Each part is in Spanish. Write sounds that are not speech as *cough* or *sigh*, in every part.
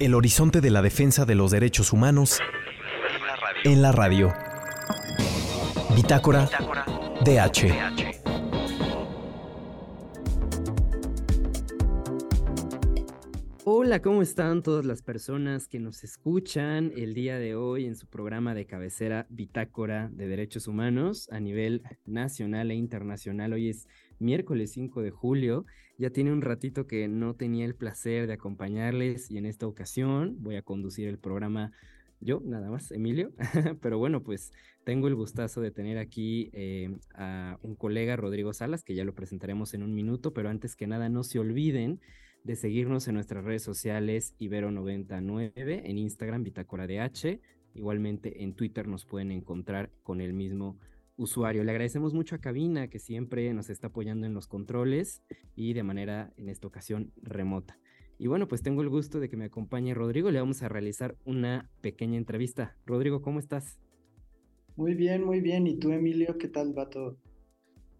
El horizonte de la defensa de los derechos humanos en la radio. Bitácora, DH. Hola, ¿cómo están todas las personas que nos escuchan el día de hoy en su programa de cabecera Bitácora de Derechos Humanos a nivel nacional e internacional? Hoy es miércoles 5 de julio. Ya tiene un ratito que no tenía el placer de acompañarles y en esta ocasión voy a conducir el programa yo, nada más, Emilio. *laughs* Pero bueno, pues tengo el gustazo de tener aquí eh, a un colega, Rodrigo Salas, que ya lo presentaremos en un minuto, pero antes que nada no se olviden de seguirnos en nuestras redes sociales Ibero99, en Instagram Bitácora DH, igualmente en Twitter nos pueden encontrar con el mismo usuario. Le agradecemos mucho a Cabina que siempre nos está apoyando en los controles y de manera en esta ocasión remota. Y bueno, pues tengo el gusto de que me acompañe Rodrigo. Le vamos a realizar una pequeña entrevista. Rodrigo, ¿cómo estás? Muy bien, muy bien. ¿Y tú, Emilio, qué tal va todo?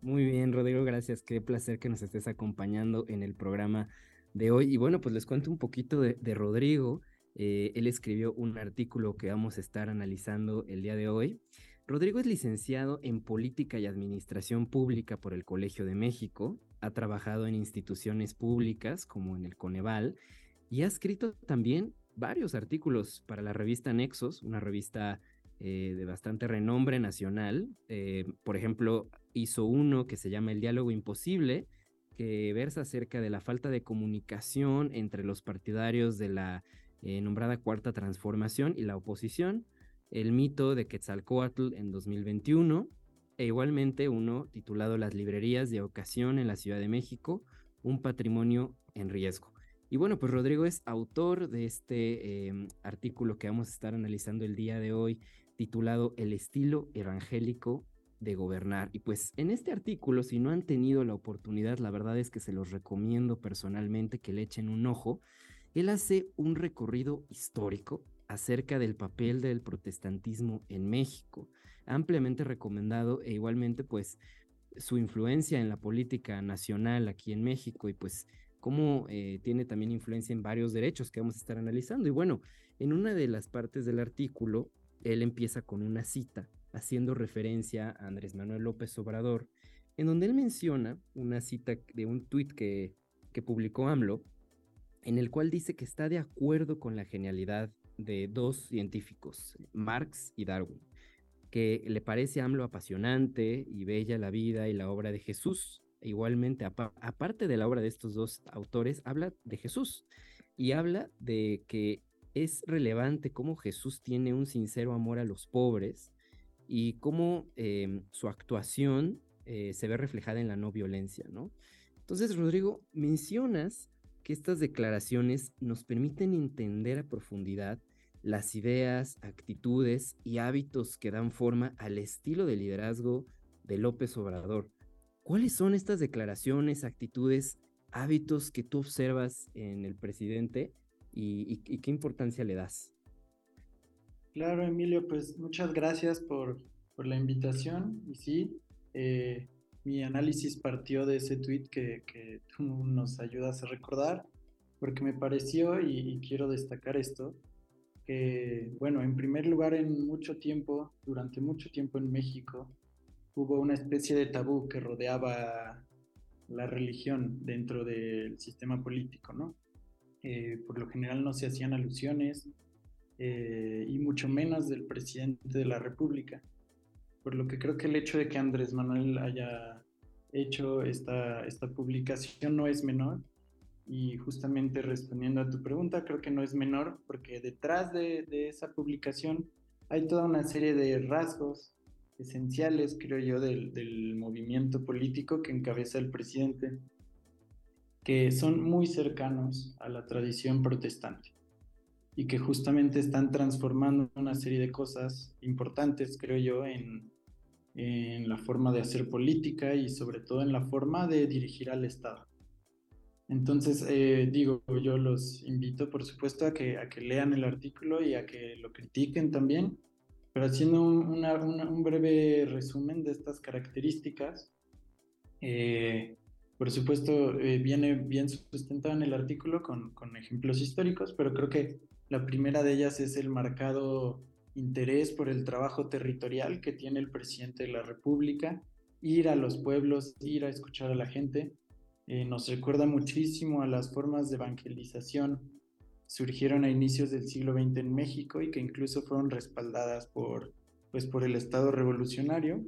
Muy bien, Rodrigo, gracias. Qué placer que nos estés acompañando en el programa de hoy. Y bueno, pues les cuento un poquito de, Rodrigo. Eh, él escribió un artículo que vamos a estar analizando el día de hoy. Rodrigo es licenciado en Política y Administración Pública por el Colegio de México, ha trabajado en instituciones públicas como en el Coneval y ha escrito también varios artículos para la revista Nexos, una revista eh, de bastante renombre nacional. Eh, por ejemplo, hizo uno que se llama El Diálogo Imposible, que versa acerca de la falta de comunicación entre los partidarios de la eh, nombrada Cuarta Transformación y la oposición el mito de Quetzalcoatl en 2021 e igualmente uno titulado Las librerías de ocasión en la Ciudad de México, un patrimonio en riesgo. Y bueno, pues Rodrigo es autor de este em, artículo que vamos a estar analizando el día de hoy, titulado El estilo evangélico de gobernar. Y pues en este artículo, si no han tenido la oportunidad, la verdad es que se los recomiendo personalmente que le echen un ojo. Él hace un recorrido histórico acerca del papel del protestantismo en México, ampliamente recomendado e igualmente pues su influencia en la política nacional aquí en México y pues cómo eh, tiene también influencia en varios derechos que vamos a estar analizando. Y bueno, en una de las partes del artículo, él empieza con una cita haciendo referencia a Andrés Manuel López Obrador, en donde él menciona una cita de un tuit que, que publicó AMLO, en el cual dice que está de acuerdo con la genialidad de dos científicos, Marx y Darwin, que le parece a AMLO apasionante y bella la vida y la obra de Jesús. Igualmente, aparte de la obra de estos dos autores, habla de Jesús y habla de que es relevante cómo Jesús tiene un sincero amor a los pobres y cómo em, su actuación eh, se ve reflejada en la no violencia, ¿no? Entonces, Rodrigo, mencionas que estas declaraciones nos permiten entender a profundidad las ideas, actitudes y hábitos que dan forma al estilo de liderazgo de López Obrador. ¿Cuáles son estas declaraciones, actitudes, hábitos que tú observas en el presidente y, qué importancia le das? Claro, Emilio, pues muchas gracias por, la invitación. Y sí, eh, mi análisis partió de ese tweet que, que, tú nos ayudas a recordar, porque me pareció, y, quiero destacar esto, que, bueno, en primer lugar, en mucho tiempo, durante mucho tiempo en México, hubo una especie de tabú que rodeaba la religión dentro del sistema político, ¿no? Eh, por lo general no se hacían alusiones, eh, y mucho menos del presidente de la República por lo que creo que el hecho de que Andrés Manuel haya hecho esta, esta publicación no es menor. Y justamente respondiendo a tu pregunta, creo que no es menor porque detrás de, esa publicación hay toda una serie de rasgos esenciales, creo yo, del, del, movimiento político que encabeza el presidente, que son muy cercanos a la tradición protestante y que justamente están transformando una serie de cosas importantes, creo yo, en, en la forma de hacer política y sobre todo en la forma de dirigir al Estado. Entonces, eh, digo, yo los invito, por supuesto, a que, lean el artículo y a que lo critiquen también, pero haciendo un, breve resumen de estas características, eh, por supuesto, eh, viene bien sustentado en el artículo con ejemplos históricos, pero creo que la primera de ellas es el marcado interés por el trabajo territorial que tiene el presidente de la República, ir a los pueblos, ir a escuchar a la gente. Eh, nos recuerda muchísimo a las formas de evangelización surgieron a inicios del siglo XX en México y que incluso fueron respaldadas por, pues, por el Estado revolucionario.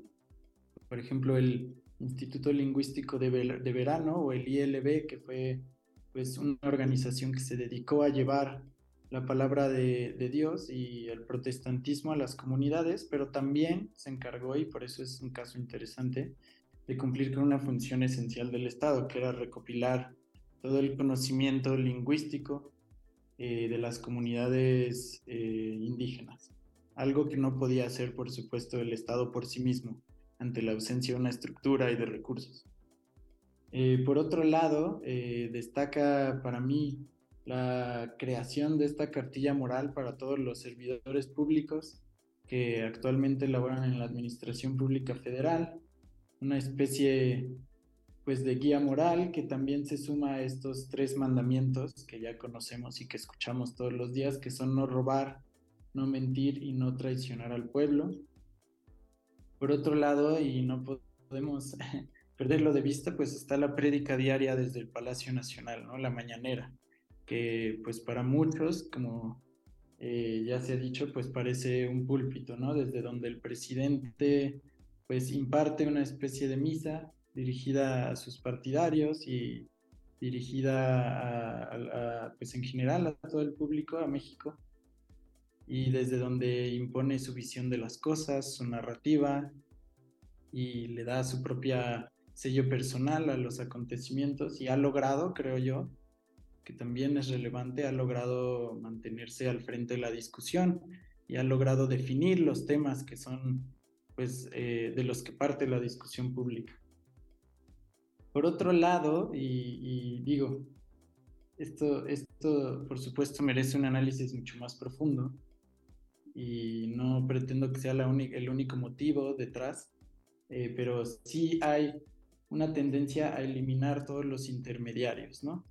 Por ejemplo, el Instituto Lingüístico de, de Verano o el ILB, que fue pues, una organización que se dedicó a llevar la palabra de, de, Dios y el protestantismo a las comunidades, pero también se encargó, y por eso es un caso interesante, de cumplir con una función esencial del Estado, que era recopilar todo el conocimiento lingüístico eh, de las comunidades eh, indígenas, algo que no podía hacer, por supuesto, el Estado por sí mismo, ante la ausencia de una estructura y de recursos. Eh, por otro lado, destaca para mí la creación de esta cartilla moral para todos los servidores públicos que actualmente laboran en la Administración Pública Federal, una especie pues de guía moral que también se suma a estos tres mandamientos que ya conocemos y que escuchamos todos los días, que son no robar, no mentir y no traicionar al pueblo. Por otro lado, y no podemos *laughs* perderlo de vista, pues está la prédica diaria desde el Palacio Nacional, ¿no? La mañanera que pues para muchos, como eh, ya se ha dicho, pues parece un púlpito, ¿no? Desde donde el presidente pues imparte una especie de misa dirigida a sus partidarios y dirigida a, pues en general a todo el público, a México, y desde donde impone su visión de las cosas, su narrativa, y le da su propia sello personal a los acontecimientos y ha logrado, creo yo, que también es relevante, ha logrado mantenerse al frente de la discusión y ha logrado definir los temas que son, pues, eh, de los que parte la discusión pública. Por otro lado, y, digo, esto, esto por supuesto merece un análisis mucho más profundo y no pretendo que sea el único motivo detrás, eh, pero sí hay una tendencia a eliminar todos los intermediarios, ¿no?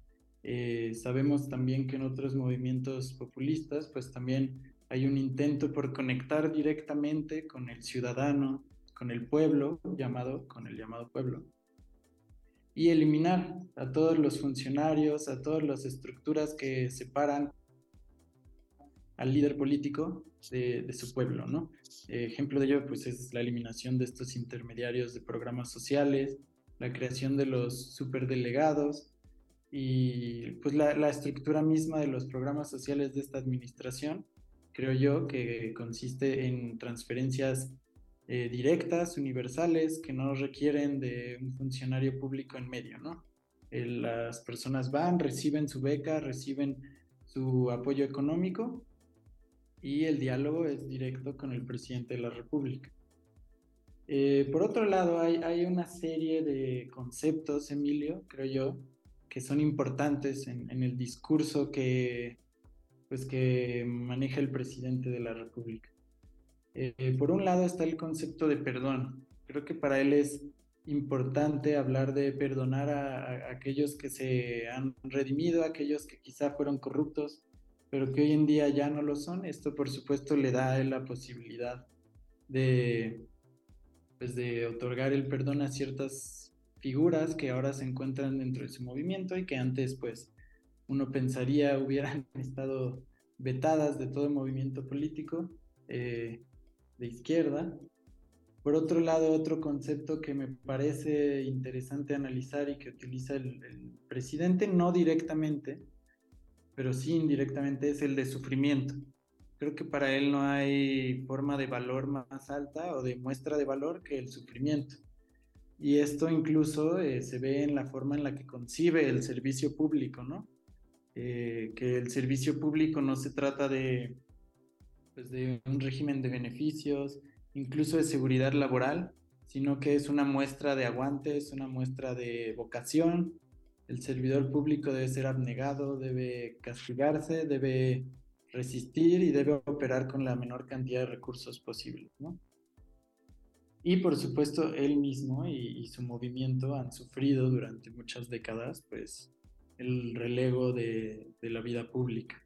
Eh, sabemos también que en otros movimientos populistas, pues también hay un intento por conectar directamente con el ciudadano, con el pueblo, llamado, con el llamado pueblo, y eliminar a todos los funcionarios, a todas las estructuras que separan al líder político de, su pueblo, ¿no? ejemplo de ello, pues es la eliminación de estos intermediarios de programas sociales, la creación de los superdelegados, y pues la, estructura misma de los programas sociales de esta administración, creo yo que consiste en transferencias eh, directas, universales, que no requieren de un funcionario público en medio, ¿no? las personas van, reciben su beca, reciben su apoyo económico y el diálogo es directo con el presidente de la República. Eh, por otro lado, hay, hay una serie de conceptos, Emilio, creo yo, que son importantes en, el discurso que, pues, que maneja el presidente de la República. Eh, por un lado está el concepto de perdón. Creo que para él es importante hablar de perdonar a, aquellos que se han redimido, a aquellos que quizá fueron corruptos, pero que hoy en día ya no lo son. Esto por supuesto le da a él la posibilidad de, pues, de otorgar el perdón a ciertas figuras que ahora se encuentran dentro de su movimiento y que antes pues uno pensaría hubieran *laughs* estado vetadas de todo movimiento político eh, de izquierda. Por otro lado, otro concepto que me parece interesante analizar y que utiliza el, presidente, no directamente, pero sí indirectamente, es el de sufrimiento. Creo que para él no hay forma de valor más alta o de muestra de valor que el sufrimiento. Y esto incluso eh, se ve en la forma en la que concibe el servicio público, ¿no? Eh, que el servicio público no se trata de, pues de un régimen de beneficios, incluso de seguridad laboral, sino que es una muestra de aguante, es una muestra de vocación. El servidor público debe ser abnegado, debe castigarse, debe resistir y debe operar con la menor cantidad de recursos posibles, ¿no? Y por supuesto, él mismo y, su movimiento han sufrido durante muchas décadas, pues, el relego de, la vida pública.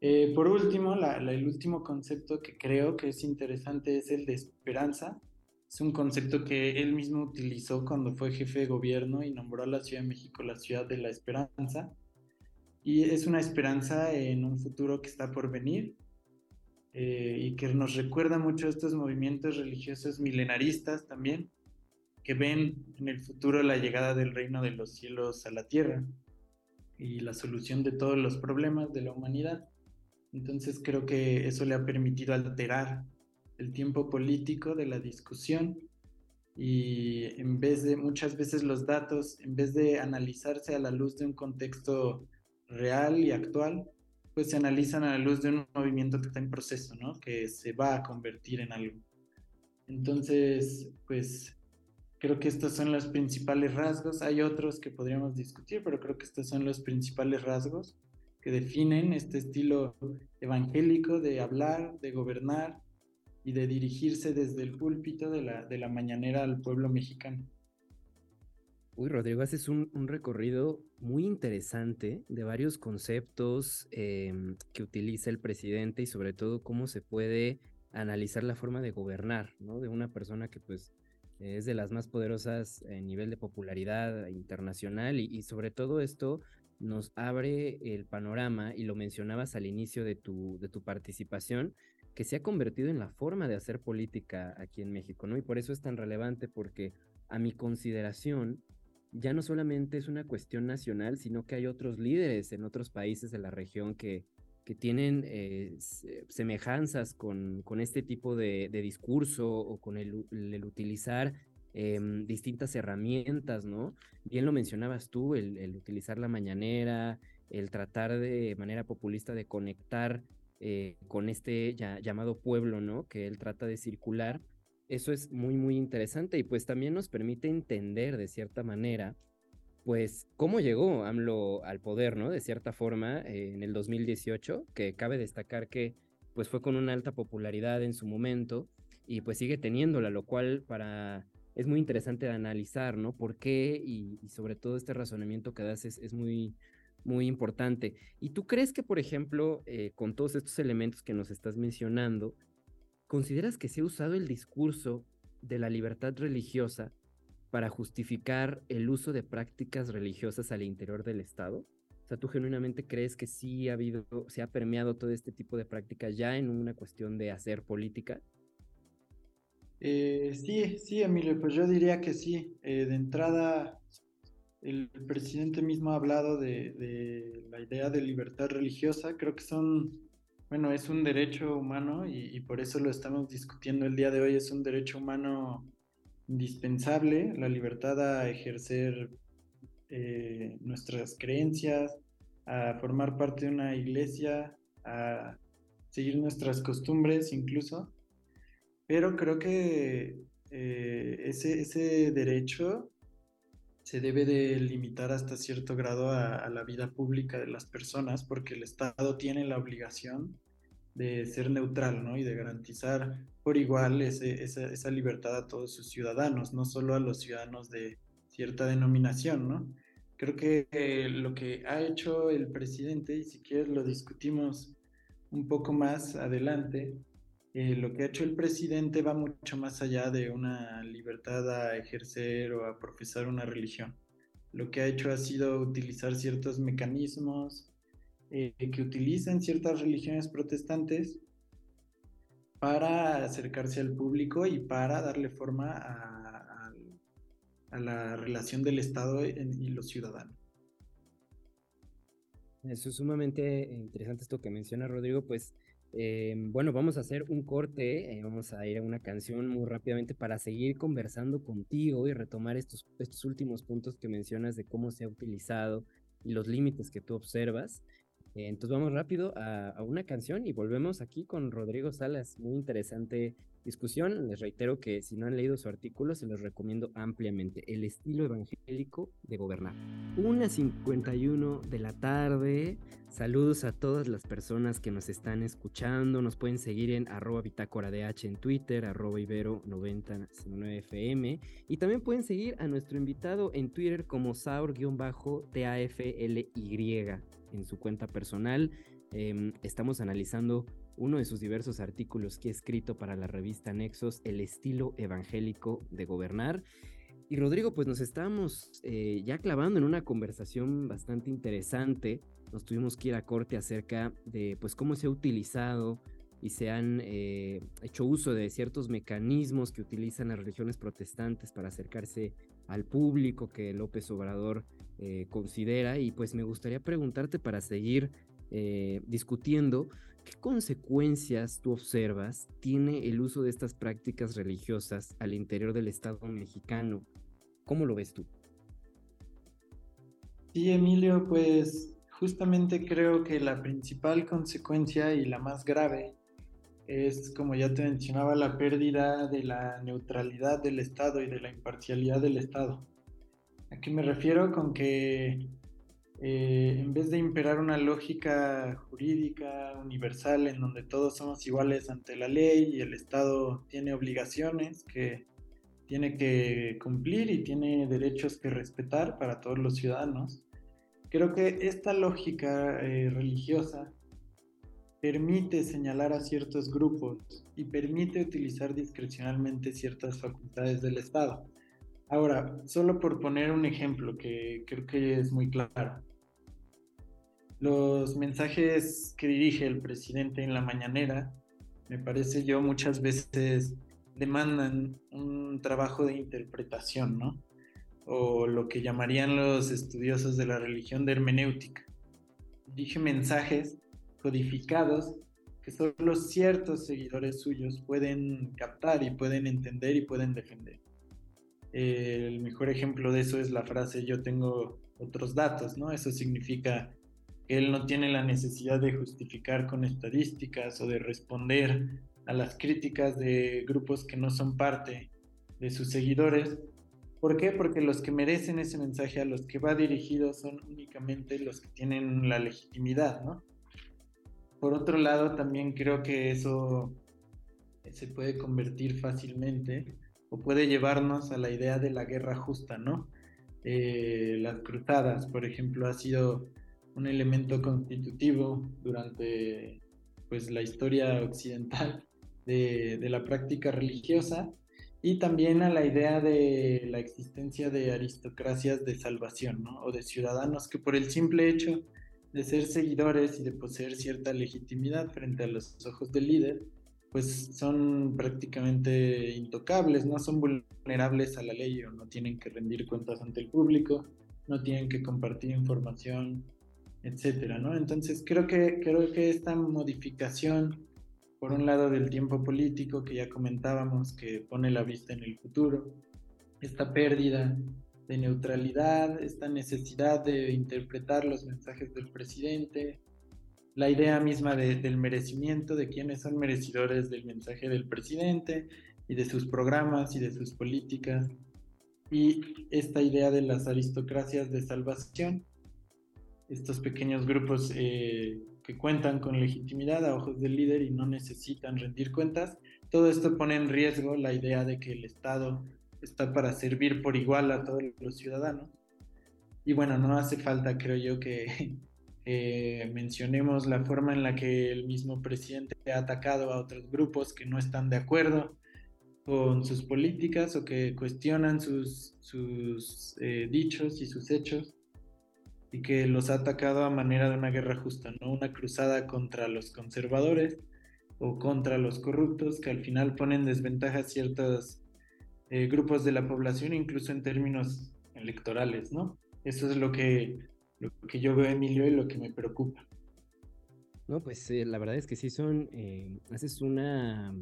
Eh, por último, el último concepto que creo que es interesante es el de esperanza. Es un concepto que él mismo utilizó cuando fue jefe de gobierno y nombró a la Ciudad de México la ciudad de la esperanza. Y es una esperanza en un futuro que está por venir, eh, y que nos recuerda mucho a estos movimientos religiosos milenaristas también, que ven en el futuro la llegada del reino de los cielos a la tierra y la solución de todos los problemas de la humanidad. Entonces creo que eso le ha permitido alterar el tiempo político de la discusión y en vez de muchas veces los datos, en vez de analizarse a la luz de un contexto real y actual, pues se analizan a la luz de un movimiento que está en proceso, ¿no? Que se va a convertir en algo. Entonces, pues creo que estos son los principales rasgos. Hay otros que podríamos discutir, pero creo que estos son los principales rasgos que definen este estilo evangélico de hablar, de gobernar y de dirigirse desde el púlpito de la, de la mañanera al pueblo mexicano. Uy, Rodrigo, haces un, un recorrido muy interesante de varios conceptos em, que utiliza el presidente y sobre todo cómo se puede analizar la forma de gobernar, ¿no? De una persona que pues es de las más poderosas en nivel de popularidad internacional y, y sobre todo esto nos abre el panorama y lo mencionabas al inicio de tu, de tu participación, que se ha convertido en la forma de hacer política aquí en México, ¿no? Y por eso es tan relevante porque a mi consideración, ya no solamente es una cuestión nacional, sino que hay otros líderes en otros países de la región que, que tienen eh, semejanzas con, con, este tipo de, discurso o con el, utilizar em, distintas herramientas, ¿no? Bien lo mencionabas tú, el, utilizar la mañanera, el tratar de manera populista de conectar eh, con este llamado pueblo, ¿no? Que él trata de circular eso es muy, muy interesante y pues también nos permite entender de cierta manera, pues, cómo llegó AMLO al poder, ¿no? De cierta forma, eh, en el 2018, que cabe destacar que pues fue con una alta popularidad en su momento y pues sigue teniéndola, lo cual para es muy interesante de analizar, ¿no? ¿Por qué? Y, sobre todo este razonamiento que das es, muy, muy importante. ¿Y tú crees que, por ejemplo, eh, con todos estos elementos que nos estás mencionando, ¿Consideras que se ha usado el discurso de la libertad religiosa para justificar el uso de prácticas religiosas al interior del Estado? O sea, ¿tú genuinamente crees que sí ha habido, se ha permeado todo este tipo de prácticas ya en una cuestión de hacer política? Eh, sí, sí, Emilio, pues yo diría que sí. Eh, de entrada, el presidente mismo ha hablado de, la idea de libertad religiosa. Creo que son bueno, es un derecho humano y, por eso lo estamos discutiendo el día de hoy. Es un derecho humano indispensable, la libertad a ejercer eh, nuestras creencias, a formar parte de una iglesia, a seguir nuestras costumbres incluso. Pero creo que eh, ese, ese derecho se debe de limitar hasta cierto grado a, la vida pública de las personas porque el Estado tiene la obligación de ser neutral, ¿no? Y de garantizar por igual esa, libertad a todos sus ciudadanos, no solo a los ciudadanos de cierta denominación, ¿no? Creo que eh, lo que ha hecho el presidente, y si quieres lo discutimos un poco más adelante, eh, lo que ha hecho el presidente va mucho más allá de una libertad a ejercer o a profesar una religión. Lo que ha hecho ha sido utilizar ciertos mecanismos eh, que utilizan ciertas religiones protestantes para acercarse al público y para darle forma a, la relación del Estado y los ciudadanos. Eso es sumamente interesante esto que menciona Rodrigo, pues eh, bueno, vamos a hacer un corte, eh, vamos a ir a una canción muy rápidamente para seguir conversando contigo y retomar estos últimos puntos que mencionas de cómo se ha utilizado y los límites que tú observas. Eh, entonces vamos rápido a, una canción y volvemos aquí con Rodrigo Salas. Muy interesante discusión. Les reitero que si no han leído su artículo, se los recomiendo ampliamente. El estilo evangélico de gobernar. Una 51 de la tarde. Saludos a todas las personas que nos están escuchando. Nos pueden seguir en arroba bitácora DH en Twitter, arroba ibero 99 fm Y también pueden seguir a nuestro invitado en Twitter como saur-tafly en su cuenta personal. Em, estamos analizando uno de sus diversos artículos que ha escrito para la revista Nexos, El estilo evangélico de gobernar. Y Rodrigo, pues nos estamos eh, ya clavando en una conversación bastante interesante. Nos tuvimos que ir a corte acerca de pues cómo se ha utilizado y se han eh, hecho uso de ciertos mecanismos que utilizan las religiones protestantes para acercarse al público que López Obrador eh, considera. Y pues me gustaría preguntarte para seguir discutiendo ¿Qué consecuencias tú observas tiene el uso de estas prácticas religiosas al interior del Estado mexicano? ¿Cómo lo ves tú? Sí, Emilio, pues justamente creo que la principal consecuencia y la más grave es, como ya te mencionaba, la pérdida de la neutralidad del Estado y de la imparcialidad del Estado. ¿A qué me refiero? Con que eh, en vez de imperar una lógica jurídica universal en donde todos somos iguales ante la ley y el Estado tiene obligaciones que tiene que cumplir y tiene derechos que respetar para todos los ciudadanos, creo que esta lógica eh, religiosa permite señalar a ciertos grupos y permite utilizar discrecionalmente ciertas facultades del Estado. Ahora, solo por poner un ejemplo que creo que es muy claro. Los mensajes que dirige el presidente en la mañanera, me parece yo, muchas veces demandan un trabajo de interpretación, ¿no? O lo que llamarían los estudiosos de la religión de hermenéutica. Dije mensajes codificados que solo ciertos seguidores suyos pueden captar y pueden entender y pueden defender el mejor ejemplo de eso es la frase yo tengo otros datos, ¿no? Eso significa que él no tiene la necesidad de justificar con estadísticas o de responder a las críticas de grupos que no son parte de sus seguidores. ¿Por qué? Porque los que merecen ese mensaje, a los que va dirigido, son únicamente los que tienen la legitimidad, ¿no? Por otro lado, también creo que eso se puede convertir fácilmente o puede llevarnos a la idea de la guerra justa, ¿no? Eh, las cruzadas, por ejemplo, ha sido un elemento constitutivo durante pues, la historia occidental de, de la práctica religiosa y también a la idea de la existencia de aristocracias de salvación, ¿no? O de ciudadanos que por el simple hecho de ser seguidores y de poseer cierta legitimidad frente a los ojos del líder, pues son prácticamente intocables, no son vulnerables a la ley o no tienen que rendir cuentas ante el público, no tienen que compartir información, etcétera, ¿no? Entonces creo que creo que esta modificación por un lado del tiempo político que ya comentábamos que pone la vista en el futuro, esta pérdida de neutralidad, esta necesidad de interpretar los mensajes del presidente, la idea misma del merecimiento, de quiénes son merecedores del mensaje del presidente y de sus programas y de sus políticas, y esta idea de las aristocracias de salvación, estos pequeños grupos eh, que cuentan con legitimidad a ojos del líder y no necesitan rendir cuentas, todo esto pone en riesgo la idea de que el Estado está para servir por igual a todos los ciudadanos. Y bueno, no hace falta, creo yo, que eh, mencionemos la forma en la que el mismo presidente ha atacado a otros grupos que no están de acuerdo con sus políticas o que cuestionan sus, sus eh, dichos y sus hechos y que los ha atacado a manera de una guerra justa, ¿no? Una cruzada contra los conservadores o contra los corruptos que al final ponen desventaja a ciertos eh, grupos de la población, incluso en términos electorales, ¿no? Eso es lo que lo que yo veo, Emilio, y lo que me preocupa. No, pues eh, la verdad es que sí son, eh, haces una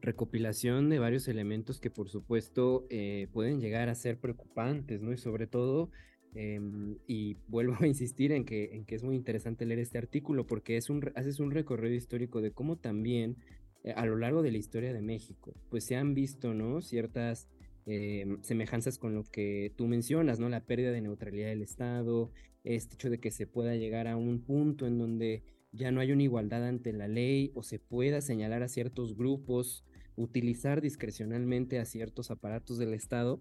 recopilación de varios elementos que por supuesto eh, pueden llegar a ser preocupantes, ¿no? Y sobre todo, em, y vuelvo a insistir en que, en que es muy interesante leer este artículo porque es un, haces un recorrido histórico de cómo también eh, a lo largo de la historia de México, pues se han visto, ¿no? Ciertas em, semejanzas con lo que tú mencionas, ¿no? La pérdida de neutralidad del Estado, este hecho de que se pueda llegar a un punto en donde ya no hay una igualdad ante la ley o se pueda señalar a ciertos grupos, utilizar discrecionalmente a ciertos aparatos del Estado.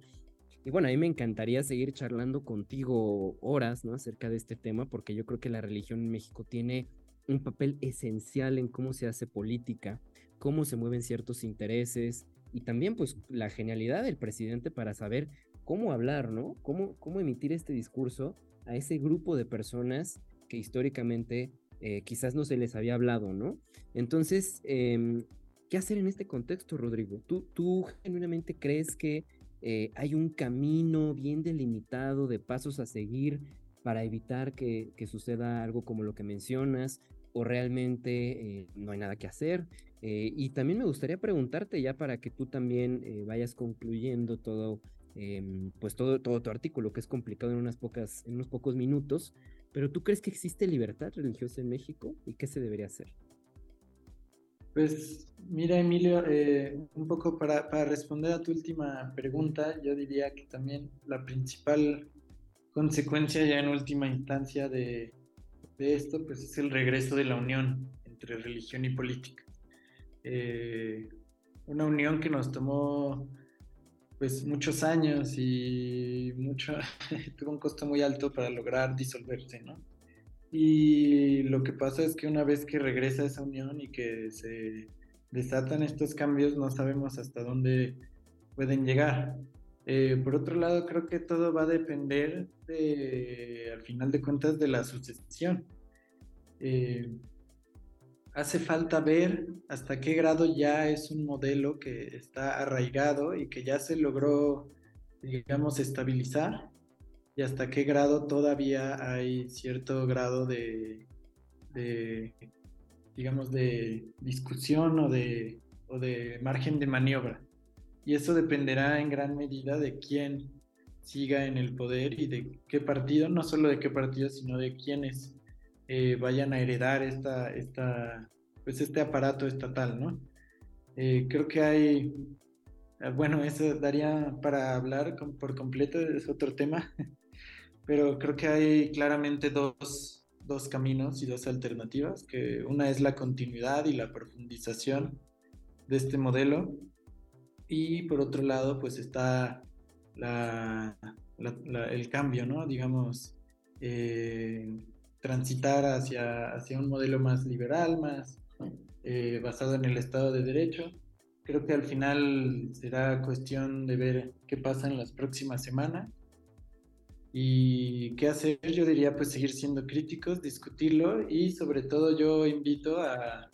Y bueno, a mí me encantaría seguir charlando contigo horas, ¿no? Acerca de este tema, porque yo creo que la religión en México tiene un papel esencial en cómo se hace política, cómo se mueven ciertos intereses y también pues la genialidad del presidente para saber cómo hablar, ¿no? Cómo, cómo emitir este discurso a ese grupo de personas que históricamente eh, quizás no se les había hablado, ¿no? Entonces, em, ¿qué hacer en este contexto, Rodrigo? ¿Tú, tú genuinamente crees que eh, hay un camino bien delimitado de pasos a seguir para evitar que, que suceda algo como lo que mencionas? ¿O realmente eh, no hay nada que hacer? y también me gustaría preguntarte ya para que tú también vayas concluyendo todo, em, pues todo, todo tu artículo, que es complicado en, unas pocas, en unos pocos minutos. Pero ¿tú crees que existe libertad religiosa en México y qué se debería hacer? Pues mira, Emilio, eh, un poco para, responder a tu última pregunta, yo diría que también la principal consecuencia ya en última instancia de, esto, pues es el regreso de la unión entre religión y política. Eh, una unión que nos tomó pues muchos años y mucho, *laughs* tuvo un costo muy alto para lograr disolverse, ¿no? Y lo que pasa es que una vez que regresa esa unión y que se desatan estos cambios, no sabemos hasta dónde pueden llegar. Eh, por otro lado, creo que todo va a depender, de, al final de cuentas, de la sucesión. Eh, hace falta ver hasta qué grado ya es un modelo que está arraigado y que ya se logró, digamos, estabilizar y hasta qué grado todavía hay cierto grado de, digamos, de discusión o de, o de margen de maniobra. Y eso dependerá en gran medida de quién siga en el poder y de qué partido, no solo de qué partido, sino de quiénes eh, vayan a heredar esta, esta, pues este aparato estatal, ¿no? Eh, creo que hay, ah, bueno, eso daría para hablar por completo, es otro tema, *laughs* pero creo que hay claramente dos, dos caminos y dos alternativas, que una es la continuidad y la profundización de este modelo, y por otro lado, pues está la, el cambio, ¿no? Digamos, eh, transitar hacia, hacia un modelo más liberal, más, eh, basado en el Estado de Derecho. Creo que al final será cuestión de ver qué pasa en las próximas semanas. Y qué hacer, yo diría pues seguir siendo críticos, discutirlo y sobre todo yo invito a,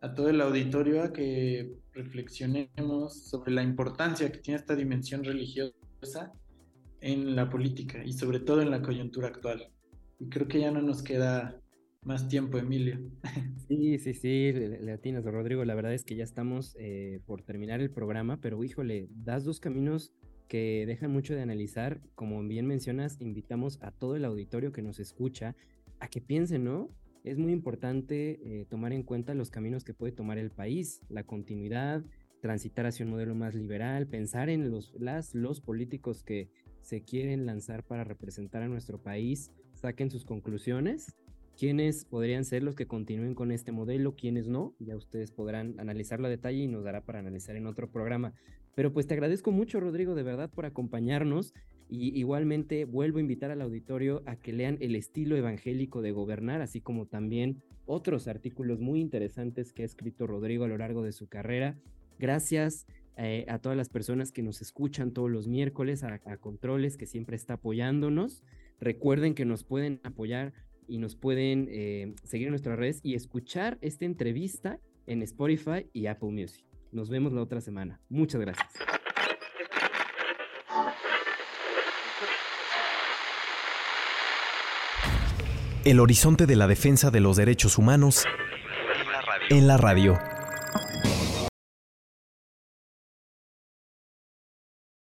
a todo el auditorio a que reflexionemos sobre la importancia que tiene esta dimensión religiosa en la política y sobre todo en la coyuntura actual. Y creo que ya no nos queda más tiempo, Emilio. *laughs* Sí, sí, sí, Latinas, Rodrigo. La verdad es que ya estamos eh, por terminar el programa, pero híjole, das dos caminos que dejan mucho de analizar. Como bien mencionas, invitamos a todo el auditorio que nos escucha a que piensen, ¿no? Es muy importante eh, tomar en cuenta los caminos que puede tomar el país, la continuidad, transitar hacia un modelo más liberal, pensar en los, las, los políticos que se quieren lanzar para representar a nuestro país, saquen sus conclusiones quiénes podrían ser los que continúen con este modelo, quiénes no, ya ustedes podrán analizarlo a detalle y nos dará para analizar en otro programa. Pero pues te agradezco mucho, Rodrigo, de verdad, por acompañarnos. Y igualmente vuelvo a invitar al auditorio a que lean El estilo evangélico de gobernar, así como también otros artículos muy interesantes que ha escrito Rodrigo a lo largo de su carrera. Gracias eh, a todas las personas que nos escuchan todos los miércoles, a, a Controles, que siempre está apoyándonos. Recuerden que nos pueden apoyar y nos pueden eh, seguir en nuestras redes y escuchar esta entrevista en Spotify y Apple Music. Nos vemos la otra semana. Muchas gracias. El horizonte de la defensa de los derechos humanos en la radio.